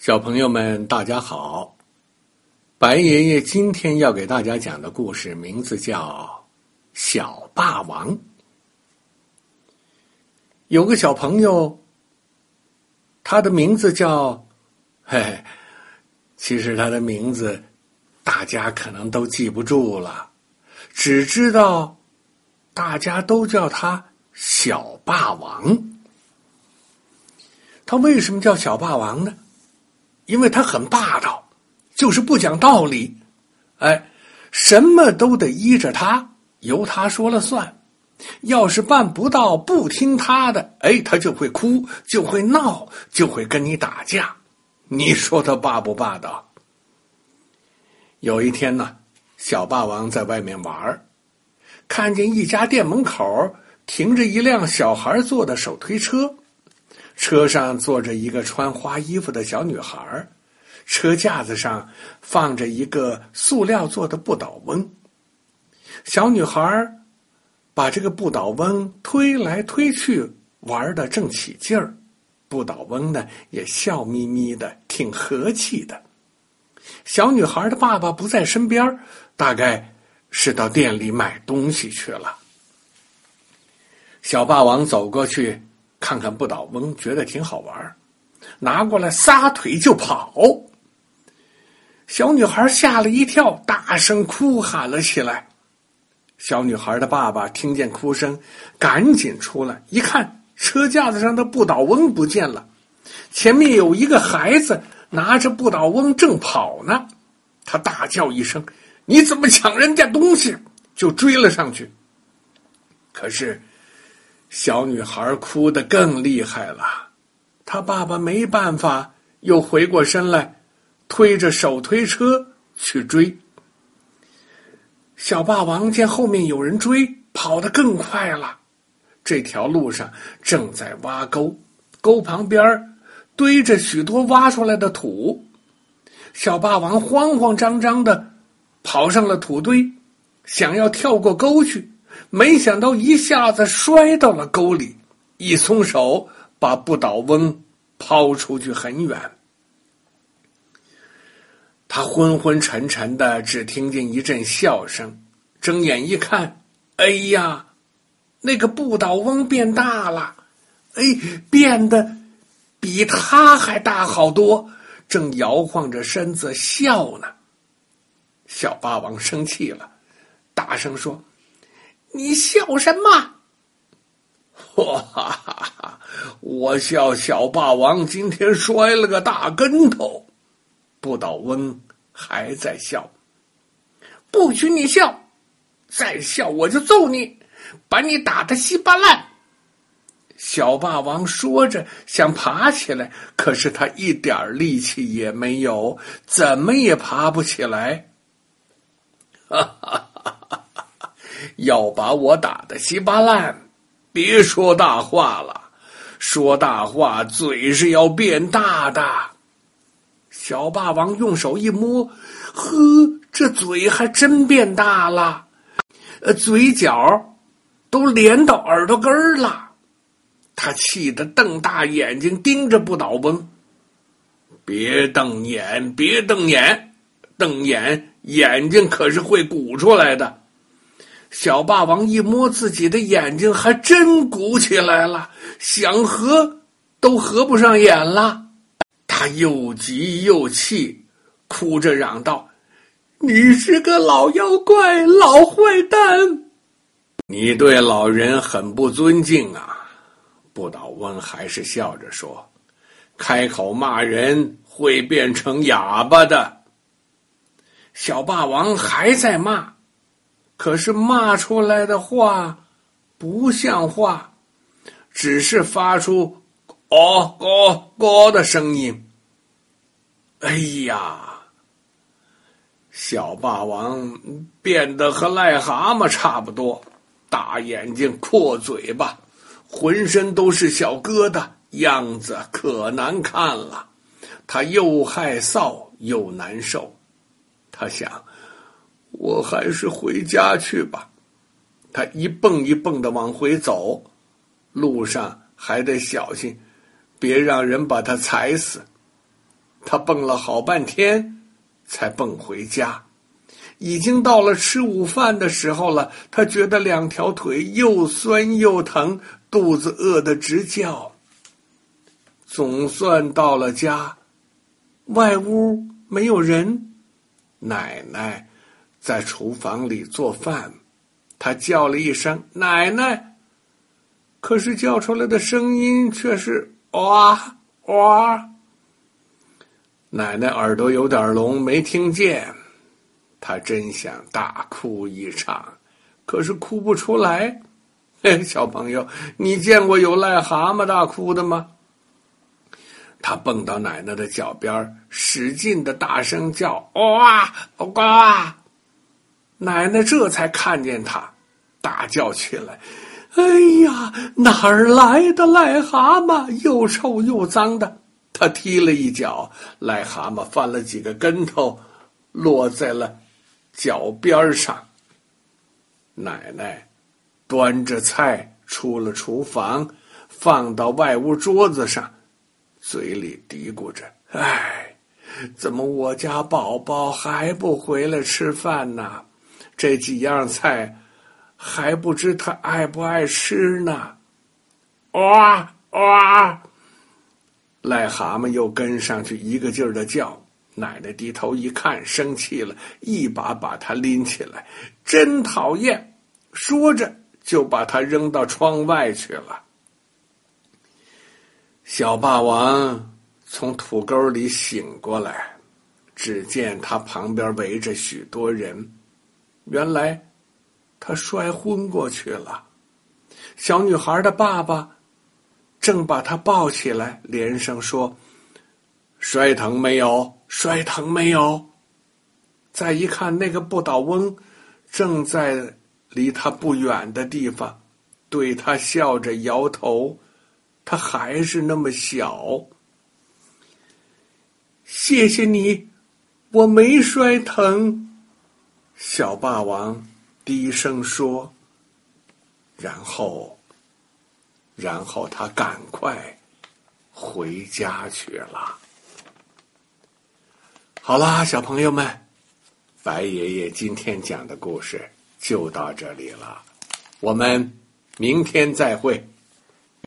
小朋友们，大家好！白爷爷今天要给大家讲的故事名字叫《小霸王》。有个小朋友，他的名字叫……嘿嘿，其实他的名字大家可能都记不住了，只知道大家都叫他小霸王。他为什么叫小霸王呢？因为他很霸道，就是不讲道理，哎，什么都得依着他，由他说了算。要是办不到，不听他的，哎，他就会哭，就会闹，就会跟你打架。你说他霸不霸道？有一天呢，小霸王在外面玩看见一家店门口停着一辆小孩坐的手推车。车上坐着一个穿花衣服的小女孩，车架子上放着一个塑料做的不倒翁。小女孩把这个不倒翁推来推去，玩的正起劲儿。不倒翁呢也笑眯眯的，挺和气的。小女孩的爸爸不在身边，大概是到店里买东西去了。小霸王走过去。看看不倒翁，觉得挺好玩拿过来撒腿就跑。小女孩吓了一跳，大声哭喊了起来。小女孩的爸爸听见哭声，赶紧出来一看，车架子上的不倒翁不见了，前面有一个孩子拿着不倒翁正跑呢。他大叫一声：“你怎么抢人家东西？”就追了上去。可是。小女孩哭得更厉害了，她爸爸没办法，又回过身来，推着手推车去追。小霸王见后面有人追，跑得更快了。这条路上正在挖沟，沟旁边堆着许多挖出来的土。小霸王慌慌张张的跑上了土堆，想要跳过沟去。没想到一下子摔到了沟里，一松手把不倒翁抛出去很远。他昏昏沉沉的，只听见一阵笑声。睁眼一看，哎呀，那个不倒翁变大了，哎，变得比他还大好多，正摇晃着身子笑呢。小霸王生气了，大声说。你笑什么？哈哈哈哈！我笑小霸王今天摔了个大跟头。不倒翁还在笑，不许你笑！再笑我就揍你，把你打得稀巴烂。小霸王说着想爬起来，可是他一点力气也没有，怎么也爬不起来。哈哈。要把我打得稀巴烂，别说大话了。说大话，嘴是要变大的。小霸王用手一摸，呵，这嘴还真变大了，呃，嘴角都连到耳朵根儿了。他气得瞪大眼睛盯着不倒翁，别瞪眼，别瞪眼，瞪眼眼睛可是会鼓出来的。小霸王一摸自己的眼睛，还真鼓起来了，想合都合不上眼了。他又急又气，哭着嚷道：“你是个老妖怪，老坏蛋！你对老人很不尊敬啊！”不倒翁还是笑着说：“开口骂人会变成哑巴的。”小霸王还在骂。可是骂出来的话不像话，只是发出“哦哦哦”的声音。哎呀，小霸王变得和癞蛤蟆差不多，大眼睛、阔嘴巴，浑身都是小疙瘩，样子可难看了。他又害臊又难受，他想。我还是回家去吧。他一蹦一蹦的往回走，路上还得小心，别让人把他踩死。他蹦了好半天，才蹦回家。已经到了吃午饭的时候了，他觉得两条腿又酸又疼，肚子饿得直叫。总算到了家，外屋没有人，奶奶在厨房里做饭。他叫了一声“奶奶”，可是叫出来的声音却是“哇哇”。奶奶耳朵有点聋，没听见。他真想大哭一场，可是哭不出来。嘿，小朋友，你见过有癞蛤蟆大哭的吗？他蹦到奶奶的脚边，使劲的大声叫：“哇哇！”奶奶这才看见他，大叫起来：“哎呀，哪儿来的癞蛤蟆？又臭又脏的！”他踢了一脚，癞蛤蟆翻了几个跟头，落在了。脚边上，奶奶端着菜出了厨房，放到外屋桌子上，嘴里嘀咕着：“哎，怎么我家宝宝还不回来吃饭呢？这几样菜还不知他爱不爱吃呢？”哇哇！癞蛤蟆又跟上去，一个劲儿的叫。奶奶低头一看，生气了，一把把他拎起来，真讨厌！说着就把他扔到窗外去了。小霸王从土沟里醒过来，只见他旁边围着许多人，原来他摔昏过去了。小女孩的爸爸正把他抱起来，连声说：“摔疼没有？”摔疼没有？再一看，那个不倒翁正在离他不远的地方，对他笑着摇头。他还是那么小。谢谢你，我没摔疼。小霸王低声说。然后，然后他赶快回家去了。好啦，小朋友们，白爷爷今天讲的故事就到这里了，我们明天再会。